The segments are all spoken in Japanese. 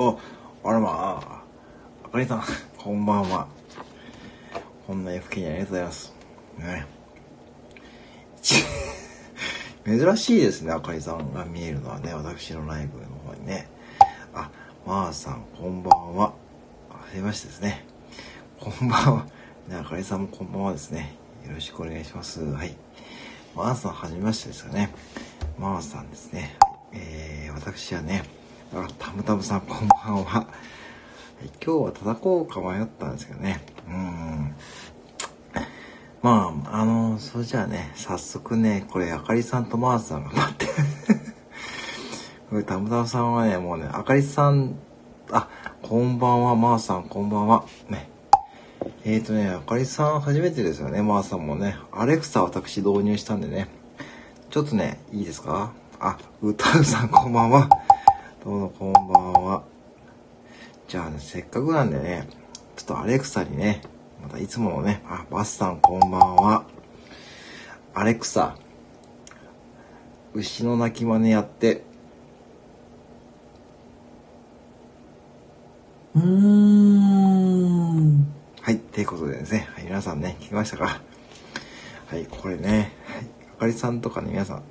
あ、あらまあ、あかりさん、こんばんは。こんな FK にありがとうございます。ね。珍しいですね、あかりさんが見えるのはね、私のライブの方にね。あ、まー、さん、こんばんは。はじめましてですね。こんばんは。ね、あかりさんもこんばんはですね。よろしくお願いします。はい。まー、さん、はじめましてですよね。まー、さんですね。えー、私はね、あ、たむたむさん、こんばんは。今日は叩こうか迷ったんですけどね。うん。まあ、あの、それじゃあね、早速ね、これ、あかりさんとマーさんが待って。これ、たむたむさんはね、もうね、あかりさん、あ、こんばんは、マーさん、こんばんは。ね。えーとね、あかりさん初めてですよね、マーさんもね。アレクサ私導入したんでね。ちょっとね、いいですか？あ、歌うさん、こんばんは。どうも、こんばんは。じゃあね、せっかくなんでね、ちょっとアレクサにね、またいつものね、あ、バスさんこんばんは。アレクサ、牛の鳴き真似やって、うーん。はい、っていうことでですね、はい、皆さんね、聞きましたか？はい、これね、はい、あかりさんとかね、皆さん、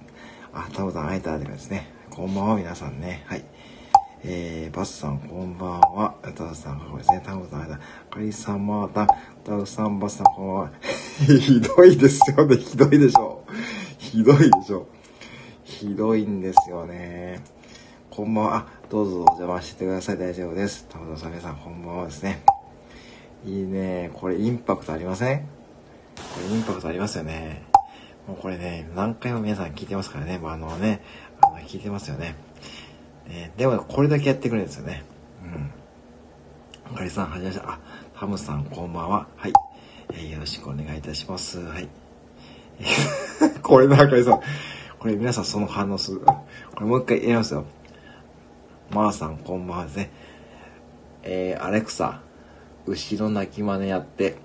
あ、タモさん会えたって感じですね。こんばんは、皆さんね、はい。えー、バスさん、こんばんは。タウさん、これですね。タモさん。あかりさん、また、タウさん、バスさん、こんばんは。ひどいですよね、ひどいでしょう。ひどいでしょう。ひどいんですよね。こんばんは。あ、どうぞお邪魔してください。大丈夫です。タモさん、皆さん、こんばんはですね。いいね。これインパクトありません？これインパクトありますよね。もうこれね、何回も皆さん聞いてますからね。まあ、あのね、聞いてますよね。ねでも、これだけやってくれるんですよね。うん。あかりさん、はじめまして。あ、ハムさん、こんばんは。はい。えーよろしくお願いいたします。はい。これね、あかりさん。これ皆さんその反応する。これもう一回やりますよ。まー、さん、こんばんはですね。えー、アレクサ、牛の鳴き真似やって、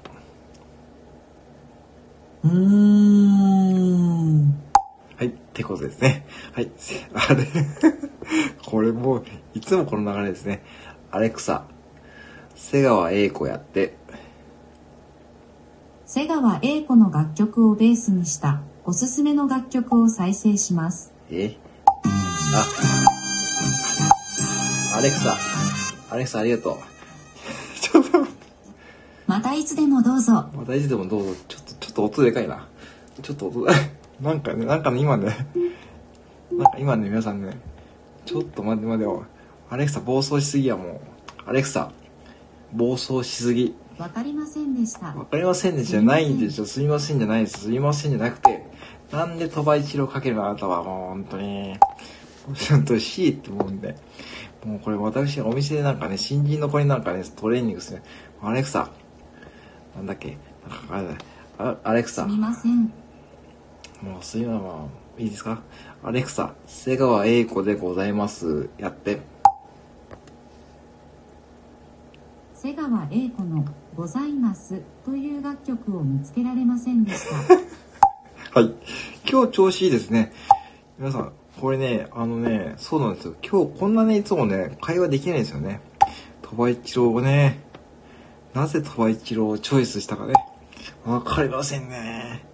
うーん。はい、ってことですね。はい、せあれ、これもう、いつもこの流れですね。アレクサ、瀬川栄子やって、瀬川栄子の楽曲をベースにしたおすすめの楽曲を再生します。え？あ、アレクサ、アレクサありがとう。ちょっと待って、またいつでもどうぞ。またいつでもどうぞ。ちょっと、ちょっと音でかいな。ちょっと音、なんかね、なんかね、今ね、なんか今ね、皆さんね、ちょっと待って待ってよ。アレクサ暴走しすぎやもう。アレクサ、暴走しすぎ。わかりませんでした。わかりませんでじゃないんでしょ。すみませんじゃないです。すみませんじゃなくて、なんで鳥羽一郎かけるのあなたはもう本当に。本当に C って思うんで。もうこれ私お店でなんかね、新人の子になんかね、トレーニングする。アレクサ、なんだっけ、なんかあれだあアレクサ、すみません。もうすいません、まあいいですか？アレクサ、瀬川栄子でございます。やって。瀬川栄子のございますという楽曲を見つけられませんでした。はい。今日調子いいですね。皆さん、これね、あのね、そうなんですよ。今日こんなね、いつもね、会話できないんですよね。鳥羽一郎をね、なぜ鳥羽一郎をチョイスしたかね。わかりませんね。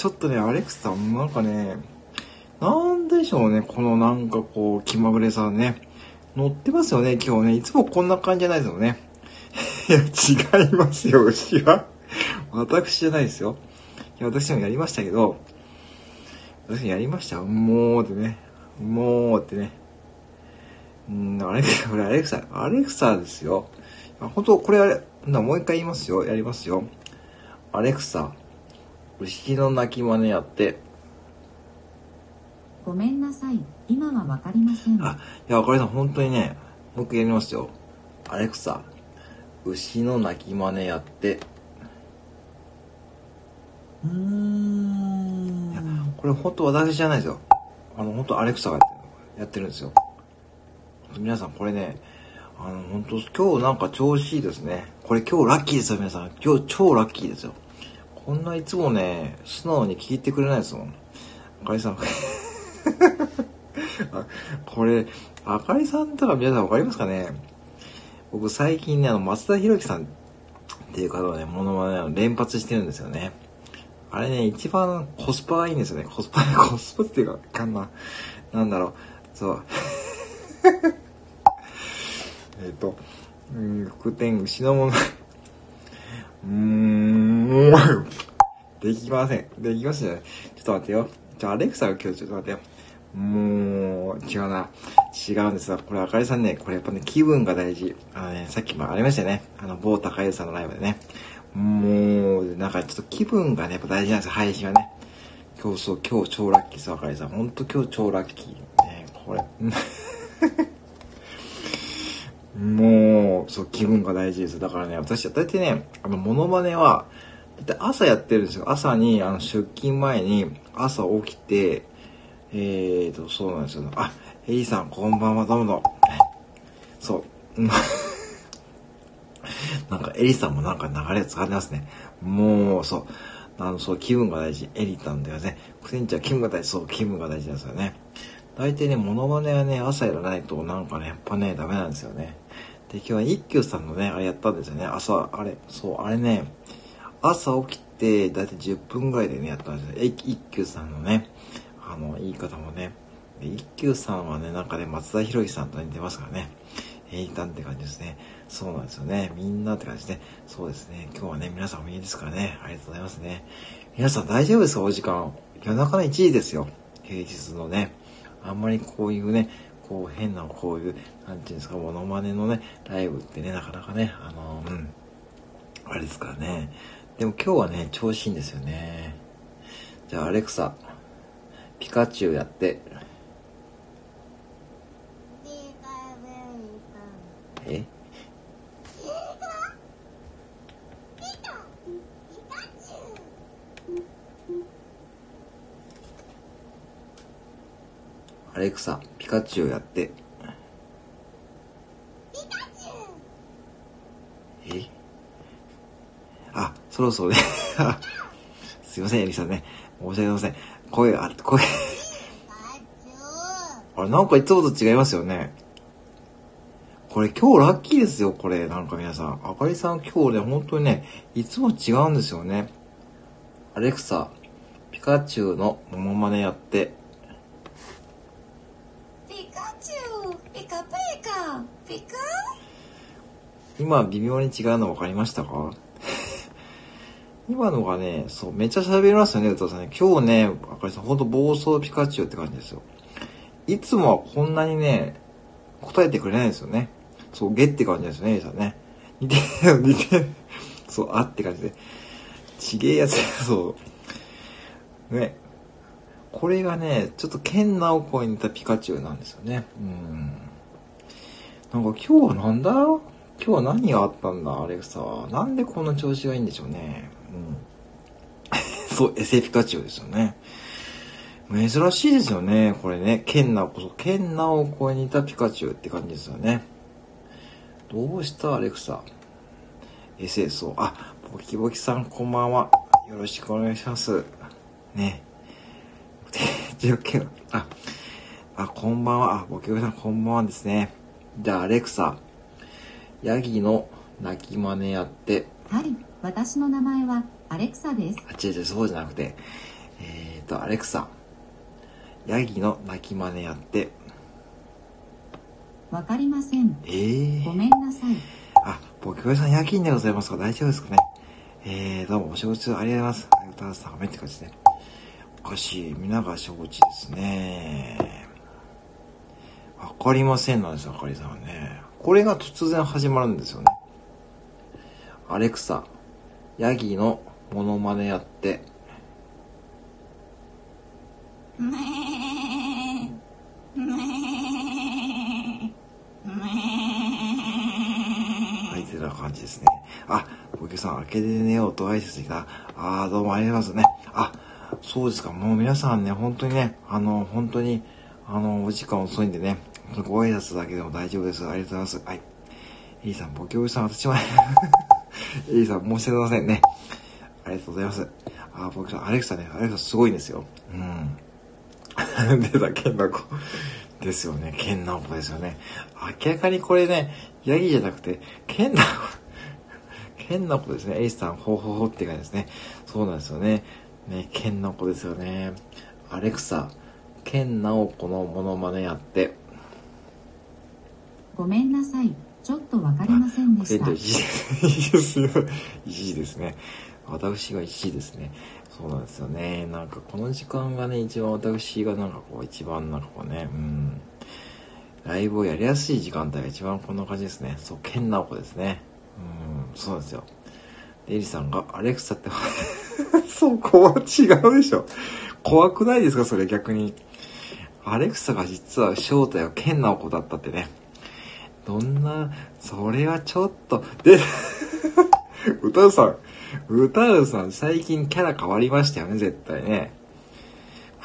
ちょっとね、アレクサ、なんかね、なんでしょうね、このなんかこう、気まぐれさね。乗ってますよね、今日ね。いつもこんな感じじゃないですよね。いや、違いますよ、牛は。私じゃないですよ。いや、私もやりましたけど、私やりました。もうってね。もうってね。うん、アレクサ、これアレクサ、アレクサですよ。本当これあれ、なもう一回言いますよ。やりますよ。アレクサ、牛の鳴き真似やって。ごめんなさい。今はわかりません。あ、いや、これさん本当にね、もう一回やりますよ。アレクサ、牛の鳴き真似やって。うーんいや。これ本当私じゃないですよ。あの、本当アレクサがやってるやってるんですよ。皆さんこれね、あの、本当今日なんか調子いいですね。これ今日ラッキーですよ、皆さん。今日超ラッキーですよ。こんないつもね、素直に聞いてくれないですもん。あかりさん。これ、あかりさんとか皆さんわかりますかね？僕最近ね、あの、松田博樹さんっていう方のね、モノマネを連発してるんですよね。あれね、一番コスパがいいんですよね。コスパ、コスパっていうか、かんな。なんだろう。そう。えっと、うん、福天牛のもの、うーん、できません。できましたね。ちょっと待ってよ。じゃ、アレクサが今日ちょっと待ってよ。もう、違うな。違うんですよ。これ、あかりさんね、これやっぱね、気分が大事。あのね、さっきもありましたよね。あの、某高優さんのライブでね。もう、なんかちょっと気分がね、やっぱ大事なんですよ、配信はね。今日そう、今日超ラッキーです、あかりさん。ほんと今日超ラッキー。ね、これ。もう、そう、気分が大事です。だからね、私、大体ね、あの、モノマネは、だって朝やってるんですよ。朝に、あの、出勤前に、朝起きて、えーと、そうなんですよ。あ、エリさん、こんばんは、どうも。そう。なんか、エリさんもなんか流れ使ってますね。もう、そう。あの、そう、気分が大事。エリなんだよね。クセンチは気分が大事。そう、気分が大事なんですよね。大体ね、モノマネはね、朝やらないとなんかね、やっぱね、ダメなんですよね。で、今日は一休さんのね、あれやったんですよね。朝、あれ、そう、あれね、朝起きて、だいたい10分ぐらいでね、やったんですよ。一休さんのね、あの、言い方もね。一休さんはね、なんかね、松田博之さんと似てますからね。えいたんって感じですね。そうなんですよね。みんなって感じで、ね。そうですね。今日はね、皆さんお見えですからね。ありがとうございますね。皆さん大丈夫ですか？お時間。夜中の1時ですよ。平日のね。あんまりこういうね、こう変なこういう、なんていうんですか、モノマネのね、ライブってね、なかなかね、あのうん。あれですからね。でも今日はね、調子いいんですよね。じゃあ、アレクサ、ピカチュウやって。え？アレクサ、ピカチュウやって。え？あ、そろそろね すいません、エリさんね。申し訳ございません。声、あ、声あれ、なんかいつもと違いますよね。これ今日ラッキーですよ、これ。なんか皆さん。あかりさん今日ね、本当にね、いつも違うんですよね。アレクサ、ピカチュウのモノマネやって。ピカチュウ、ピカピピカ今微妙に違うの分かりましたか？今のがね、そう、めっちゃ喋りますよね、歌さんね。今日ね、あかりさん、ほんと暴走ピカチュウって感じですよ。いつもはこんなにね、答えてくれないですよね。そう、ゲって感じですよね、エリさんね。似てる、似てる。そう、あって感じで。ちげえやつや、そう。ね。これがね、ちょっと剣直子に似たピカチュウなんですよね。うん。なんか今日はなんだ？今日は何があったんだ、アレクサは。なんでこんな調子がいいんでしょうね。うん。そう、エセピカチュウですよね。珍しいですよね。これね。剣直子、剣直子に似たピカチュウって感じですよね。どうしたアレクサ？エセそう。あ、ボキボキさんこんばんは。よろしくお願いします。ね。あ、あ、こんばんは。あ、ボキボキさんこんばんはですね。じゃあ、アレクサ。ヤギの鳴き真似やって。はい。私の名前はアレクサです。あ、違う違う、そうじゃなくて。えっ、ー、と、アレクサ。ヤギの鳴き真似やって。わかりません。えー、ごめんなさい。あ、ボキボキさん夜勤でございますか大丈夫ですかねえー、どうもお仕事ありがとうございます。ありがとうございます。めって感じですね。おかしい。皆が承知ですね。わかりませんなんですよ、あかりさんはね。これが突然始まるんですよね。アレクサ、ヤギのモノマネやって。はい、てな感じですね。あ、小池さん、開けて寝ようと挨拶した。あー、どうもありがとうございますね。あ、そうですか。もう皆さんね、本当にね、あの、本当に、あの、お時間遅いんでね、ご挨拶だけでも大丈夫です。ありがとうございます。はい。エリさん、ボケおじさん、私は、エリさん、申し訳ございませんね。ありがとうございます。あ、僕さん、アレクサね、アレクサすごいんですよ。うん。出た、剣の子。ですよね。ケンナコですよね。明らかにこれね、ヤギじゃなくて、ケンナコ、ケンナコですね。エイさん、ほうほうほうって感じですね。そうなんですよね。ね、ケンナコですよね。アレクサ、ケンナオコのモノマネやって。ごめんなさい。ちょっとわかりませんでしたえっと、。一時です。よ。一時ですね。私が一時ですね。そうなんですよね。なんかこの時間がね、一番私がなんかこう、一番なんかこうね、うん。ライブをやりやすい時間帯が一番こんな感じですね。そう、ケンナオコですね。うん、そうなんですよ。で、エリさんが、アレクサって、そこは違うでしょ。怖くないですかそれ逆に。アレクサが実は正体はケンナオコだったってね。どんな、それはちょっと、で、歌うさん、歌うさん、最近キャラ変わりましたよね、絶対ね。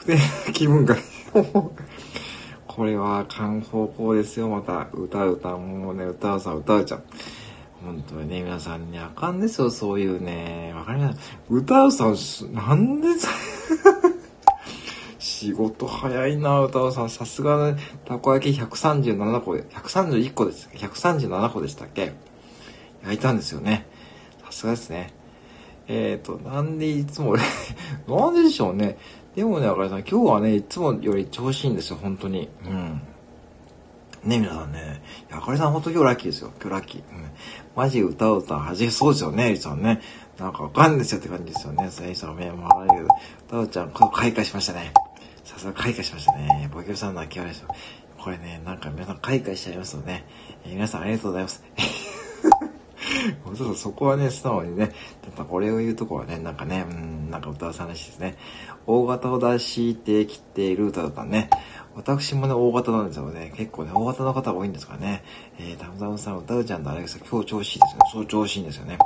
で、気分が、これは、かん方向ですよ、また。歌うた、もうね、歌うさん、歌うちゃん。本当にね、皆さんにあかんですよ、そういうね。わかります歌うさん、なんで、仕事早いな、歌うさん。さすがね、たこ焼き137個で、131個です。137個でしたっけ？焼いたんですよね。さすがですね。えっ、ー、と、なんでいつも、なんででしょうね。でもね、あかりさん、今日はね、いつもより調子いいんですよ、本当に。うん。ね、皆さんね。あかりさん、本当今日ラッキーですよ。今日ラッキー。うん。マジ歌う歌はじそうですよね、エリさんね。なんかわかんないですよって感じですよね。さあ、エリさん、目も払うけど、歌うちゃん、こ開花しましたね。さすが開花しましたね。ボケルさんの泣き笑いです。これね、なんか皆さん開花しちゃいますよね。えー皆さんありがとうございます。そうそうそこはね、素直にね、ちょっとこれを言うとこはね、なんかね、うん、なんか歌わさ話ですね。大型を出してきている歌だったね。私もね、大型なんですよね。結構ね、大型の方が多いんですからね。えー、タムタムさん、歌うちゃんとアレクサ、今日調子いいですよ。そう調子いいんですよね。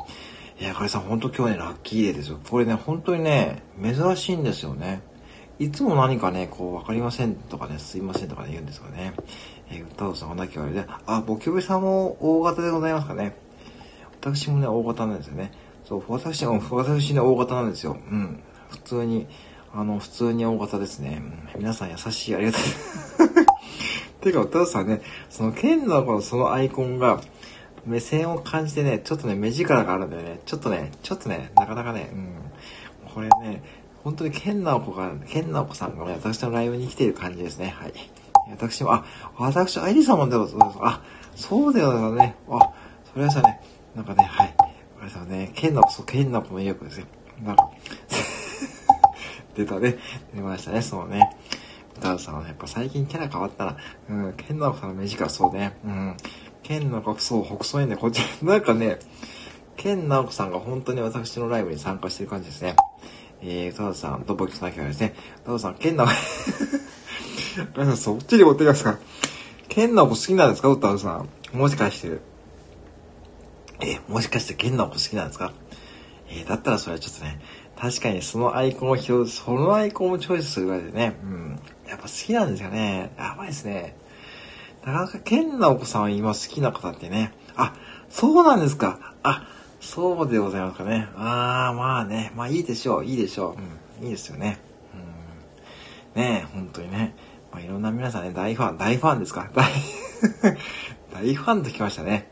いや、これさん、ほんと今日ね、ラッキーデーですよ。これね、本当にね、珍しいんですよね。いつも何かね、こう、わかりませんとかね、すいませんとかね、言うんですかね。えー、歌うさん、おなきわれで、あ、ボキョベさんも大型でございますかね。私もね、大型なんですよね。そう、私も、私ね、大型なんですよ。うん。普通に、あの、普通に大型ですね。うん皆さん優しい、ありがとう。てか、歌うさんね、その、剣のこの、そのアイコンが、目線を感じてね、ちょっとね、目力があるんだよね。ちょっとね、ちょっとね、なかなかね、うん。これね、本当に剣直子が、剣直子さんがね、私のライブに来ている感じですね。はい。私も、あ、私、アイリさんもでも、そうそうあ、そうだよね。あ、それはさね、なんかね、はい。あれさね、剣直子、そう、剣直子の意欲ですね。なんか、出たね。出ましたね、そうね。歌うさんはね、やっぱ最近キャラ変わったら、うん、剣直子さんの目力、そうね。うん。剣直子、そう、北総園で、こっち、なんかね、剣直子さんが本当に私のライブに参加してる感じですね。えー、歌うさんとボキさんだけはですね、歌うさん、剣直子、皆さんそっちに持ってきますか剣直子好きなんですか？歌うさん。もしかして。えーもしかして剣直子好きなんですか？えーだったらそれはちょっとね、確かにそのアイコンを表示、そのアイコンをチョイスするぐらいでね、うん。やっぱ好きなんですよね。やばいですね。なかなか剣直子さんは今好きな方ってね、あ、そうなんですか。あ、そうでございますかね。あー、まあね、まあいいでしょう、いいでしょう。うん、いいですよね。うん。ねえ、本当にね。まあいろんな皆さんね、大ファン、大ファンですか？大、大ファンときましたね。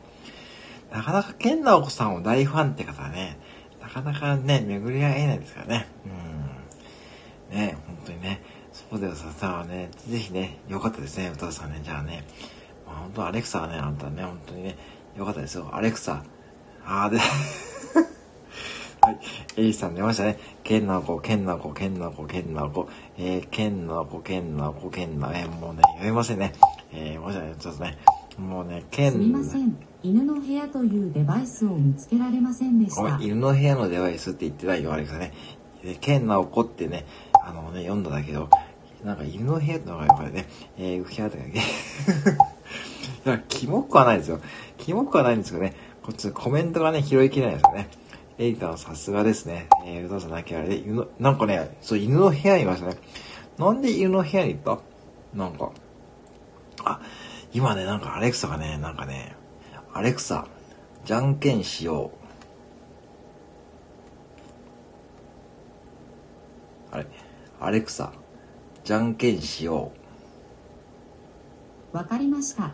なかなか剣直子さんを大ファンって方はね、なかなかね、巡り合えないですからね。うん。ね本当にね。そうだよ、さ、さあね、ぜひね、よかったですね、歌さんね。じゃあね、まあ、本当アレクサはね、あんたね、本当にね、よかったですよ。アレクサ。あーで、はい。エイさん出ましたね。ケンナコ、ケンナコ、ケンナコ、ケンナコ、えー、ケンナコ、ケンナコ、ケンナ、えー、もうね、読めませんね。えー、もしね、ちょっとね、もうね、ケン、すみません。犬の部屋というデバイスを見つけられませんでした。犬の部屋のデバイスって言ってないよ、アレクサね。で、ケンナオコってね、あのね、読んだだけど、なんか犬の部屋ってのがやっぱりね、えー、部屋とかね、いや、キモくはないですよ。キモくはないんですけどね、こっちコメントがね、拾いきれないですよね。エイターさすがですね。えー、うどさんだけあれで、犬、なんかね、そう、犬の部屋にいましたね。なんで犬の部屋に行った？なんか。あ、今ね、なんかアレクサがね、なんかね、アレクサ、じゃんけんしよう。あれ、アレクサ、じゃんけんしよう。わかりました。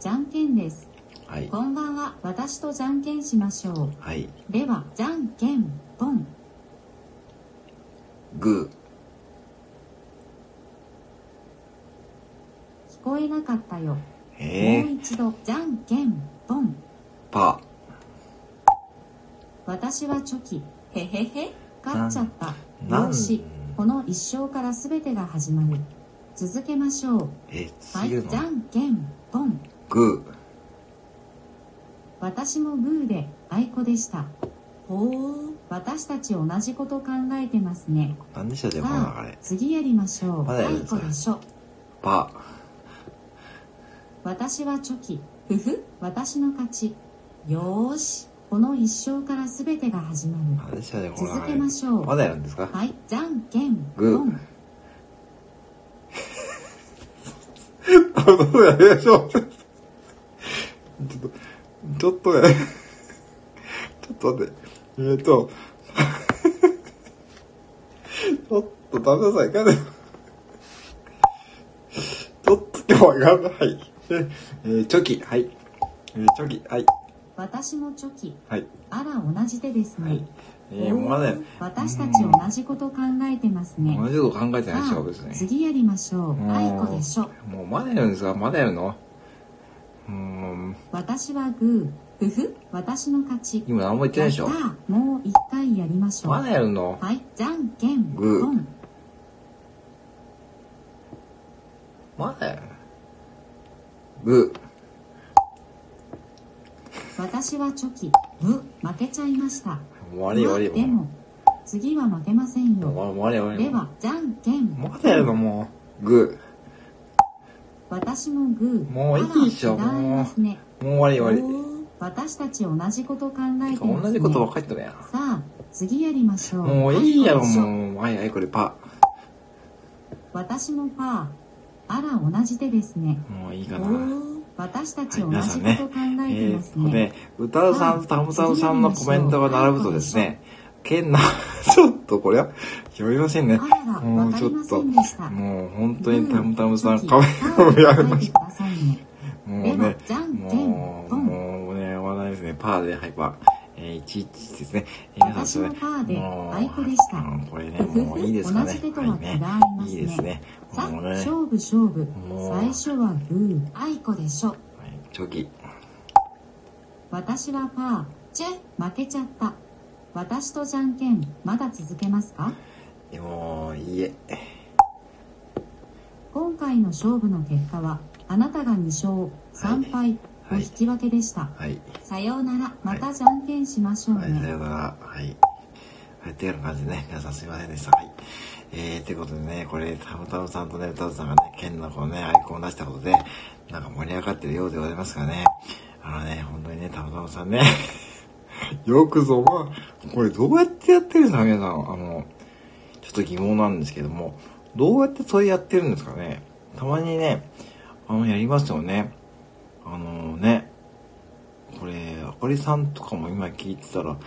じゃんけんです。はい。こんばんは。私とじゃんけんしましょはい。う。では、じゃんけん、ポン。グ聞こえなかったよ。ー。えー。もう一度、じゃんけん、ポン。パ私はチョキ。へへへ。勝っちゃった。よし。この一生から全てが始まる。続けましょう。はい、じゃんけん、ポン。グ私もグーで、あいこでした。ほう、私たち同じこと考えてますね。でしたっけこのさあ流れ。、次やりましょう。まだやるんでしょ。パ私はチョキ。ふふ、私の勝ち。よーし、この一生から全てが始まる。何でしたっけこの流れ。続けましょうまだやるんですか？はい、じゃんけん、グーポン。あ、どうやりましょう。ちょっと、ちょっとね、ちょっと待って、えーと、ちょっとダメださい、かね。ちょっと今日は頑張はい。ええーチョキ、はい。えーチョキ、はい。私もチョキ。はい。あら、同じ手ですね。はい。えー、もうまだ、おー私たち同じこと考えてますね。同じこと考えてないでしょ、別に。次やりましょう。うんあいこでしょ。もうまだやるんですか？まだやるの？私はグー。ふふ、私の勝ち。今何も言ってないでしょやったーもう一回やりましょう。まだやるの？はい、じゃんけん、グー。まだやるグ私はチョキ。ブ、負けちゃいました。ー。終わり終わり。でも、次は負けませんもうよ。終わり終わり。では、じゃんけん。まだやるのもう？グ私もグー。もういいでしょあら違いますね。ー。もう終わり終わおー私たち同じこと考えり。てますね。同じこと分かってるやん。さあ、次やりましょう。もういいやろ、はいもう。はいはい、これパ私もパー。あら、同じ手ですね。ー。もういいかおな。ー私たち同はい皆さんねじこと考えてえー、ますね。ここで、歌うさんとたむたむさんのコメントが並ぶとですね、けんな、ちょっとこれは、読みませんねもうちょっと。もう本当にたむたむさん、グーカメラをやめましチョもうね、じゃんけんもう、ポンもうね、話題ですね。パーで、はい、パー。えー、11ですね。えー、皆私さんもパーでもうあいこでしたうんこれね、もういいですかね。同じ手とは違いますねはいいいですね。さあ、ね、勝負勝負。最初はグー、あいこでしょ。はいチョキ。私はパー。チェ、負けちゃった。私とじゃんけん、まだ続けますか？もう、いいえ。今回の勝負の結果は、あなたが2勝、3敗の引き分けでした。はい。さようなら、またじゃんけんしましょうはい、さね。ようなら。はい。はい、っていうような感じでね、皆さんすいませんでした。はい。えー、ということでね、これ、たむたむさんとね、歌うさんがね、剣のこのね、アイコンを出したことで、なんか盛り上がってるようでございますからね。あのね、本当にね、たむたむさんね、よくぞ、まあ、これどうやってやってるんですか、皆さん。あの、ちょっと疑問なんですけども、どうやってそれやってるんですかね。たまにね、あの、やりますよね。あのね、これ、あかりさんとかも今聞いてたら、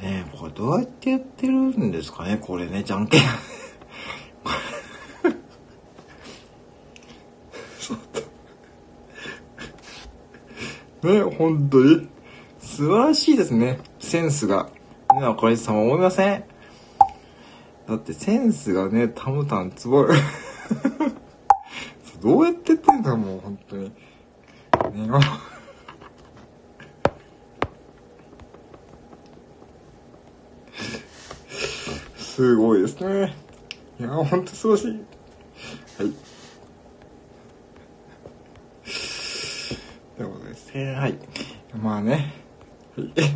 ねこれどうやってやってるんですかねこれね、じゃんけん。ね、本当に。素晴らしいですね。センスが。ね、あかりさんは思いません？だってセンスがね、たむたんつぼる。どうやってやってんだもう、本当に。ね、すごいですね。いや、ほんと素晴らしい。はい。ということですね。はい。まあね。はい。いやい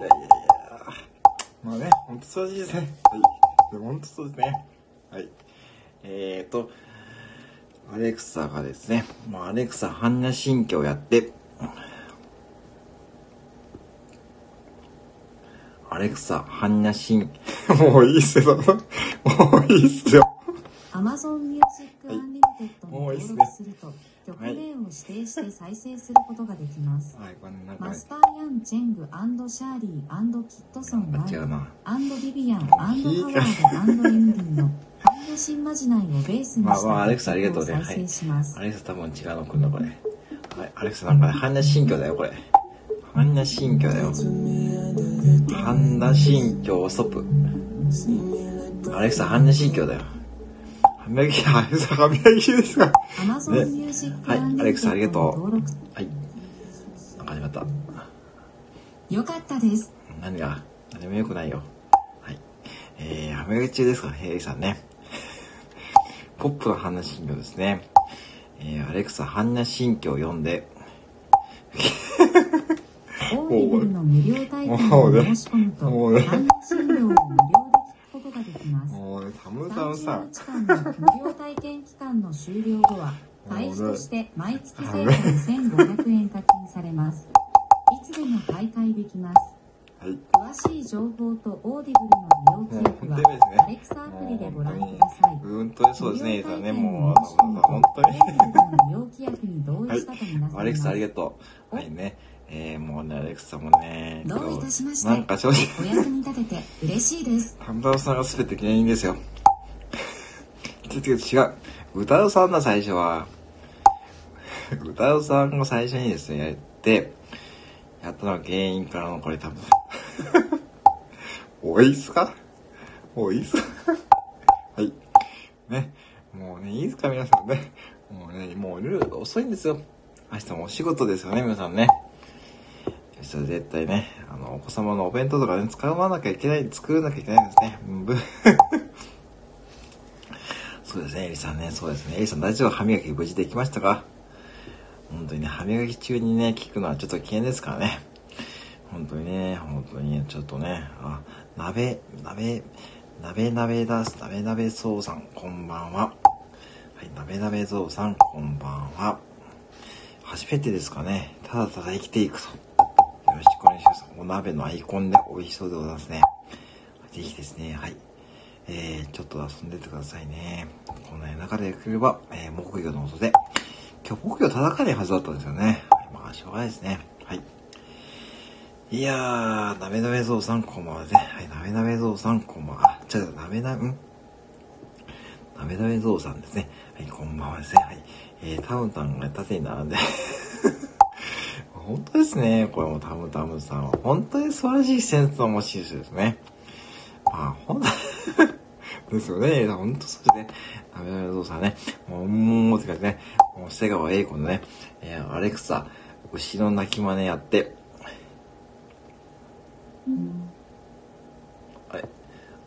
やいや。まあね、ほんと素晴らしいですね。はい。でもほんとそうですね。はい。えーと、アレクサがですね、まあ、アレクサ般若心経をやって、アレクサ般若心、もういいっすよ。もういいっすよ。Amazon Music はい Unlimited に登もういいっすね録すると、曲名を指定して再生することができます。はい、マスターヤン・チェングシャーリーキットソン。アンドビビアンアンドハワードアンドエミリーの般若心まじないをベースにまあしたまあアレクサありがとうね楽曲を再生しますア。レクサ多分違うの来んだ、これ。はい、アレクサなんかね、般若心経だよ、これ。般若心経だよ。般若心経ストップ。アレクサ、般若心経だよ。歯磨き、アレクサ歯磨きですかねはいアレクサありがとう。はい。なんか始まった。よかったです。何が？何も良くないよ。はい。えー、歯磨き中ですか？ら、ヘイさんね。ポップな般若心経ですね。えー、アレクサ、般若心経を読んで、オーディブルの無料体験もうねを申し込むと、もうね般若心経を無料で聞くことができます。もうね、タムタムさ30ん。日間の無料体験期間の終了後は、会費として毎月税込1500円課金されます。いつでも退会できます。はい。詳しい情報とオーディブルの利用記録はアレクサアプリでご覧ください。うんとそうですね、さんね、もう、本当に。利用規約に同意したとみなされます。アレクサありがとう。はいね。えー、もうね、アレクサもね、どういたしましてなんか正直、お役に立てて嬉しいです。タムタムさんが全て原因ですよ。ちょっと違う。歌うさんだ、最初は。歌うさんが最初にですね、やって、やったのは原因からのこれ多分。おいっすか？おいっすか？はい。ね。もうね、いいですか皆さんね。もうね、もう夜遅いんですよ。明日もお仕事ですよね、皆さんね。それ絶対ね、あの、お子様のお弁当とかね、使わなきゃいけない、作らなきゃいけないんですね。そうですね、エリさんね、そうですね。エリさん大丈夫？歯磨き無事できましたか？本当にね、歯磨き中にね、聞くのはちょっと危険ですからね。本当にね、本当にね、ちょっとね、あ、鍋、鍋、鍋鍋だす、鍋鍋そうさん、こんばんは。はい、鍋鍋ぞうさん、こんばんは。初めてですかね。ただただ生きていくと。よろしくお願いします。お鍋のアイコンで美味しそうでございますね。ぜひですね、はい。えー、ちょっと遊んでてくださいね。こんな中でよければ、えー、木魚の音で。今日木魚叩かないはずだったんですよね。まあ、しょうがないですね。い。やー、なべなべぞうさんこんばんはですね。はい、なべなべぞうさんこんばんは。あ、違う、なべな、ん？なべなべぞうさんですね。はい、こんばんはですね。はい。えー、タムタムが縦に並んで。本当ですね。これもタムタムさんは。本当に素晴らしいセンスの持ち主ですね。まあ、ほんと、ですよね。本当そうですね。ダメダメぞうさんね。もう、もう、って感じね。もう、瀬川栄子のね、えー、アレクサ、牛の鳴き真似やって、はい。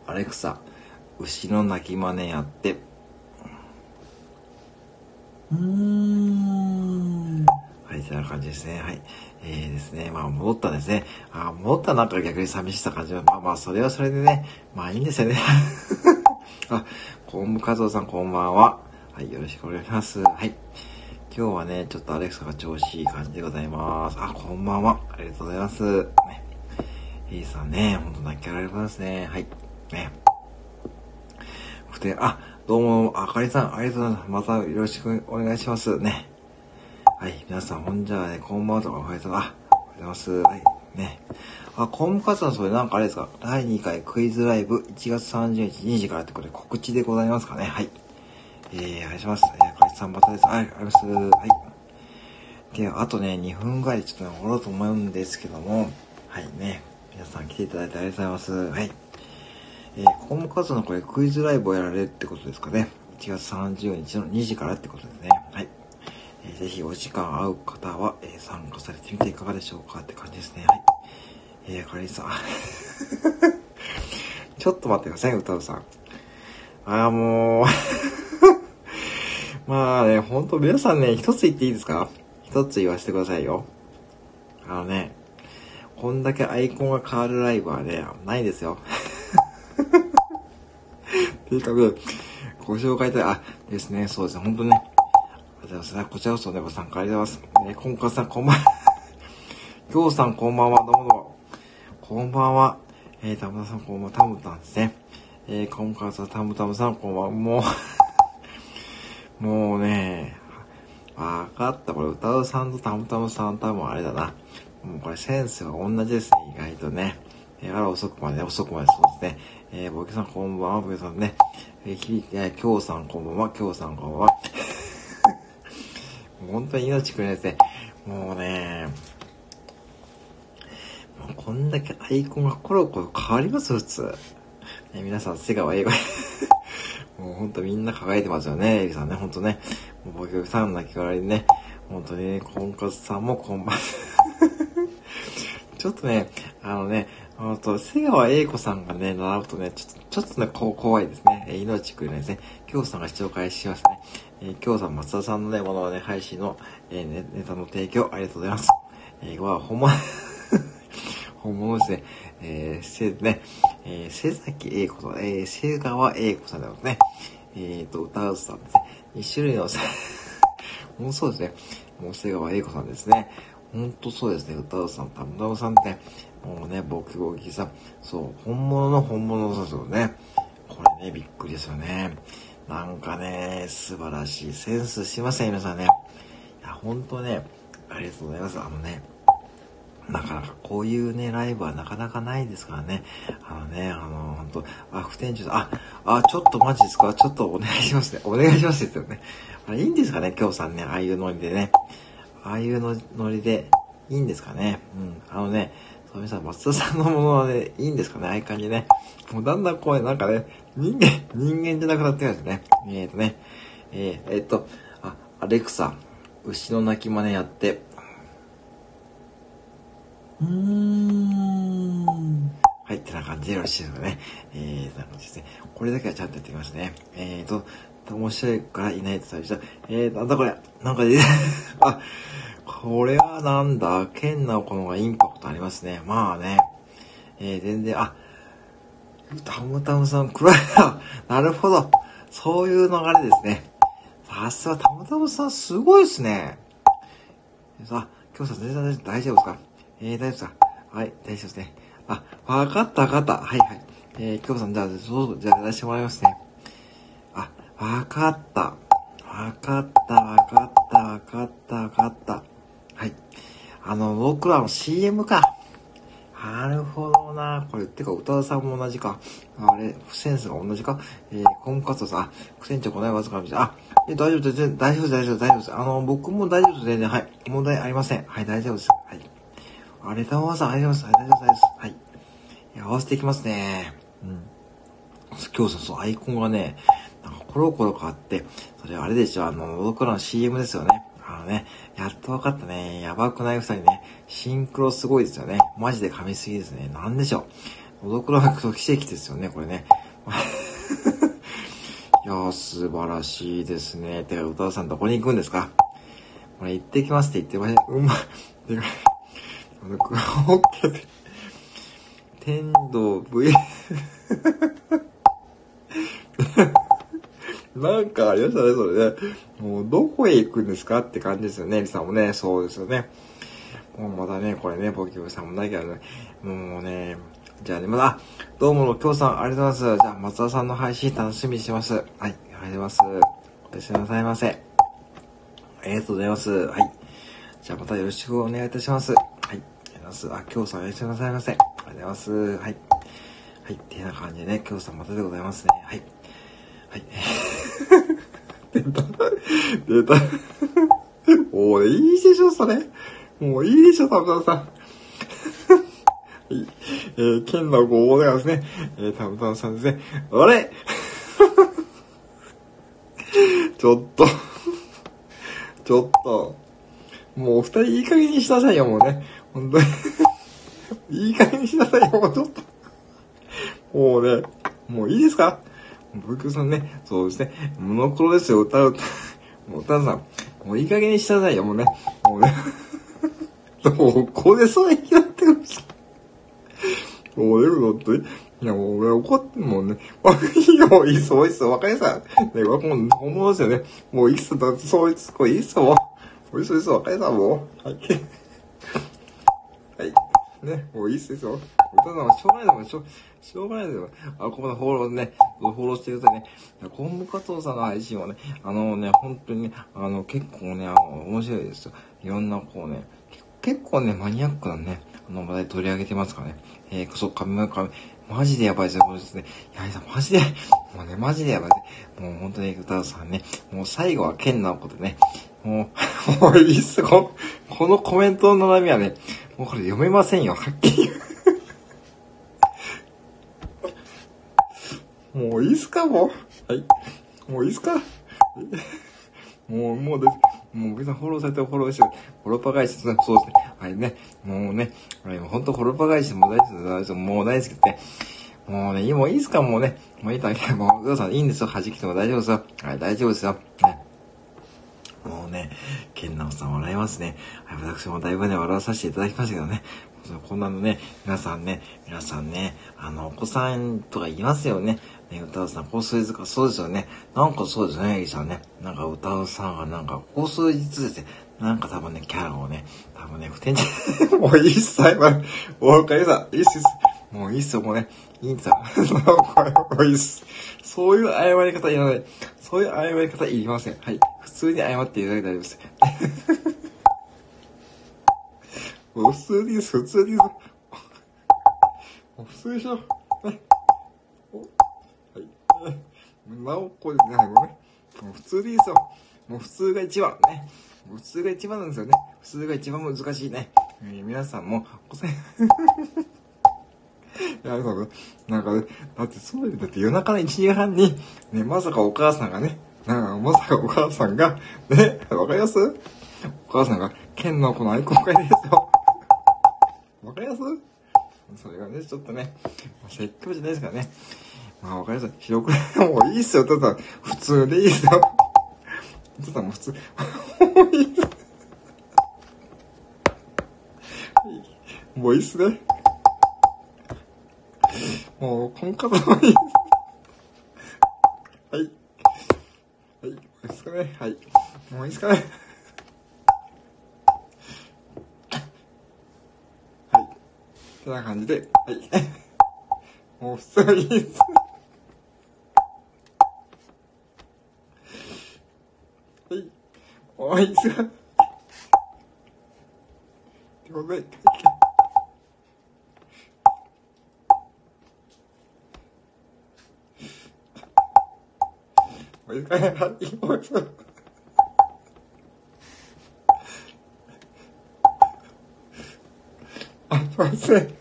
アレクサ、牛の鳴き真似やって、うーん。はい、てな感じですね。はい。えーですね。まあ、戻ったんですね。あー戻ったらなんか逆に寂しさ感じる。まあまあ、それはそれでね。まあいいんですよね。あ、コンブカズオさんこんばんは。はい、よろしくお願いします。はい。今日はね、ちょっとアレクサが調子いい感じでございます。あ、こんばんは。ありがとうございます。ね。いいさんね、ほんと泣きやられますね。はい。ね。ふて、あ、どうも、あかりさん、ありがとうございます。またよろしくお願いします。ね。はい、皆さん、ほんじゃね、こんばんはとかおはようございます。あ、おはようございます。はい、ね。あ、コンカツさん、それなんかあれですか？第2回クイズライブ1月30日2時からってことで告知でございますかね？はい。えー、お願いします。えー、かりさんまたです。はい、ありがとうございます。はい。で、あとね、2分ぐらいちょっとね、終わろうと思うんですけども、はいね。皆さん来ていただいてありがとうございます。はい。えー、コムカツのこれクイズライブをやられるってことですかね。1月30日の2時からってことですね。はい。えーぜひお時間合う方は、えー参加されてみていかがでしょうかって感じですね。はい。えー、かりんさん。ちょっと待ってください、歌うさん。あーもう、まあね、ほんと皆さんね、一つ言っていいですか？一つ言わせてくださいよ。あのね、こんだけアイコンが変わるライブはね、ないですよ。っていうかね、ご紹介いただあ、ですね、そうですね、ほんとね。ありがとうございますね。こちらこそね、ご参加ありがとうございます。えー、こんかさん、こんばんは。きょうさん、こんばんは。どうもどうも。こんばんは。えー、たむたさん、こんばんは。たむたんですね。えー、こんかさん、たむたむさん、こんばんは。もう、もうね、わかった。これ、歌うさんとたむたむさん、多分あれだな。もうこれ、センスが同じですね、意外とね。えー、あら、遅くまで、遅くまで、そうですね。えー、ボケさん、こんばんは、ボケさんね。えー、き、えー、京さんこんばんは、京さんこんばんは。もう本当に命くれですね。もうね、もうこんだけアイコンがコロコロ変わります、普通。ね、皆さん、瀬川英語 もうほんとみんな輝いてますよね、エリさんね、ほんとね。もう僕さん泣き笑いでね、ほんとにね、コンカツさんもこんばんは ちょっとね、あのね、ほんと、瀬川栄子さんがね、習うとね、ちょっと、ちょっとね、こう、怖いですね。えー、命くれないですね。京さんが視聴開始しますね。えー、京さん、松田さんのね、ものはね、配信の、えー、ネネタの提供、ありがとうございます。えー、は、本物本物ですね。えー、せ、ね、えー、瀬崎栄子さん、えー、瀬川栄子さんでますね。えーと、歌うさんですね。一種類の、もうそうですね。もう瀬川栄子さんですね。ほんとそうですね。歌うさん、たむたむさんって、もうね、ボキボキさん。そう、本物の本物ですよね。これね、びっくりですよね。なんかね、素晴らしいセンスしません、皆さんね。いや、ほんとね、ありがとうございます。あのね、なかなかこういうね、ライブはなかなかないですからね。あのね、あの、ほんと、あ、不店長あ、あ、ちょっとマジですか？ちょっとお願いしますね。お願いしますですよね。あれ、いいんですかね？今日さんね、ああいうノリでね。ああいうのノリで、いいんですかねうん。あのね、そうさん、松田さんのものでいいんですかねああいう感じね。もうだんだんこう、なんかね、人間、人間じゃなくなってるんですね。えーとね、えー、えー、っと、あ、アレクサ、牛の鳴き真似やって、うーん。はい、ってな感じでよろしいですかね。えー、な感じですね。これだけはちゃんとやってきますね。えーと、面白いからいないと最初。えー、なんだこれ。なんかで、あ、これはなんだ、剣な子の方がインパクトありますね。まあね。えー、全然、あ、タムタムさん、暗いな。なるほど。そういう流れですね。さすがタムタムさん、すごいですね。さあ、今日さん全然大丈夫ですか？えー、大丈夫ですか？はい、大丈夫ですね。あ、わかったわかった。はいはい。えー、京子さん、じゃあ、そう、じゃあ、出してもらいますね。わかった。わかった、わかった、わかった、わかった。はい。あの、僕らの CM か。なるほどな。これ、てか、歌田さんも同じか。あれ、センスが同じか？えー、コンカツさん、苦戦長このわずかあ、え、大丈夫です。大丈夫です、大丈夫です、大丈夫です。あの、僕も大丈夫です、全然。はい。問題ありません。はい、大丈夫です。はい。あれだわざ、ありがとうございます。ありがとうございます。はい。合わせていきますね。うん。今日そうそう、アイコンがね、コロコロ変わって、それあれでしょ、あの、のどくろの CM ですよね。あのね、やっと分かったね。やばくない二人ね。シンクロすごいですよね。マジで噛みすぎですね。なんでしょう。のどくろが奇跡ですよね、これね。いやー、素晴らしいですね。てか、歌田さんどこに行くんですか？これ行ってきますって言ってました。うまい。あの、クラオケで、天童 V なんかありましたね、それね。もう、どこへ行くんですかって感じですよね、エリさんもね。そうですよね。もうまだね、これね、ボキボキさんもないけどね。もうね、じゃあね、まだ、どうもの、きょうさん、ありがとうございます。じゃあ、松田さんの配信楽しみにします。はい、ありがとうございます。おやすみなさいませ。ありがとうございます。はい。じゃあ、またよろしくお願いいたします。はい、ありがとうございます。あ、今日さんおやすみなさいませ。ありがとうございます。はい。はい。ってな感じでね、今日さんまたでございますね。はい。はい。出た。出た。おー、いいでしょ、それ。もういいでしょ、たぶたぶさん。えー、剣のご応募でますね。えー、たぶたぶさんですね。あれちょっとちょっと。もうお二人いい加減にしなさいよ、もうね。本当にいい加減にしなさいよ、もうちょっともうね、もういいですか僕さんね、そうですね、モノクロですよ、歌う。もう歌うさん、もういい加減にしなさいよ、もうね。もうね。もう、これそうになってるし。もう、でもだって、いや、もう俺怒ってもうね、いいよ、いいっす、いいっす、若いさ。ね、もう、本物ですよね。もういいっす、だって、そういつ、これいいっすもう。いっす、いいっす、若いさ、もう。はい。はい。ね、もういいっすよ。歌さんはしょうがないでもしょ、しょうがないでも。あ、ここでフォローね、フォローしてくださいね。コンボカツオさんの配信はね、あのね、本当にね、あの、結構ね、あの、面白いですよ。いろんな、こうね、結構ね、マニアックなね、あの話題取り上げてますからね。えー、そう、髪の髪、マジでやばいですね、これですね。いや、マジで、もうね、マジでやばいです。もう本当に歌うさんね、もう最後は剣直子でね、もう、もういいっすこ、このコメントの悩みはね、もうこれ読めませんよ、はっきり言う。もういいっすか、もう？はい。もういいっすか？もう、もうです。もう皆さんフォローされてフォローして、フォローパ返し、そうですね。はいね。もうね、ほんとフォローパ返しも大好きです。もう大好きです。もうね、もういいっすか？もうね。もういいだけ。もう、皆さんいいんですよ。弾きても大丈夫ですよ。はい、大丈夫ですよ。ね。ケンナオさん笑いますね。はい、私もだいぶね、笑わさせていただきましたけどね。こんなのね、皆さんね、皆さんね、あの、お子さんとか言いますよね。ね、歌うさん、こう数日か、そうですよね。なんかそうですね、エリさんね。なんか歌うさんがなんか、こう数日ですね。なんか多分ね、キャラをね、多分ね、不天地、もういいっす、はい、お分かりさ、いいっす、もういいっすよ、もうね、いいんですよ。もういいっす。そういう謝り方いらない。そういう謝り方いりません。はい。普通に謝っていただいて大丈夫です。もう普通です、普通です。もう普通でしょ。はい。なおこですね。はい、ごめん。もう普通でいいですよ。もう普通が一番。ね。普通が一番なんですよね。普通が一番難しいね。えー、皆さんも、おせ、いや、なんか、だってそうだって夜中の1時半に、ね、まさかお母さんがね、なんかまさかお母さんが、ね、わかりますお母さんが、剣のこのアイコン会ですよ。わかりますそれがね、ちょっとね、説教じゃないですからね。まあわかります。広く、もういいっすよ。ただ、普通でいいっすよ。ただもう普通、もういいっす。もういいっすね。もう、この方もいいっす。はい。はい。もういいっすかね。はい。もういいっすかね。はい。てな感じで、はい。もう普通にいいっす。あいつが。ごめん。もう一回、はい、もう一回。あ、すいません。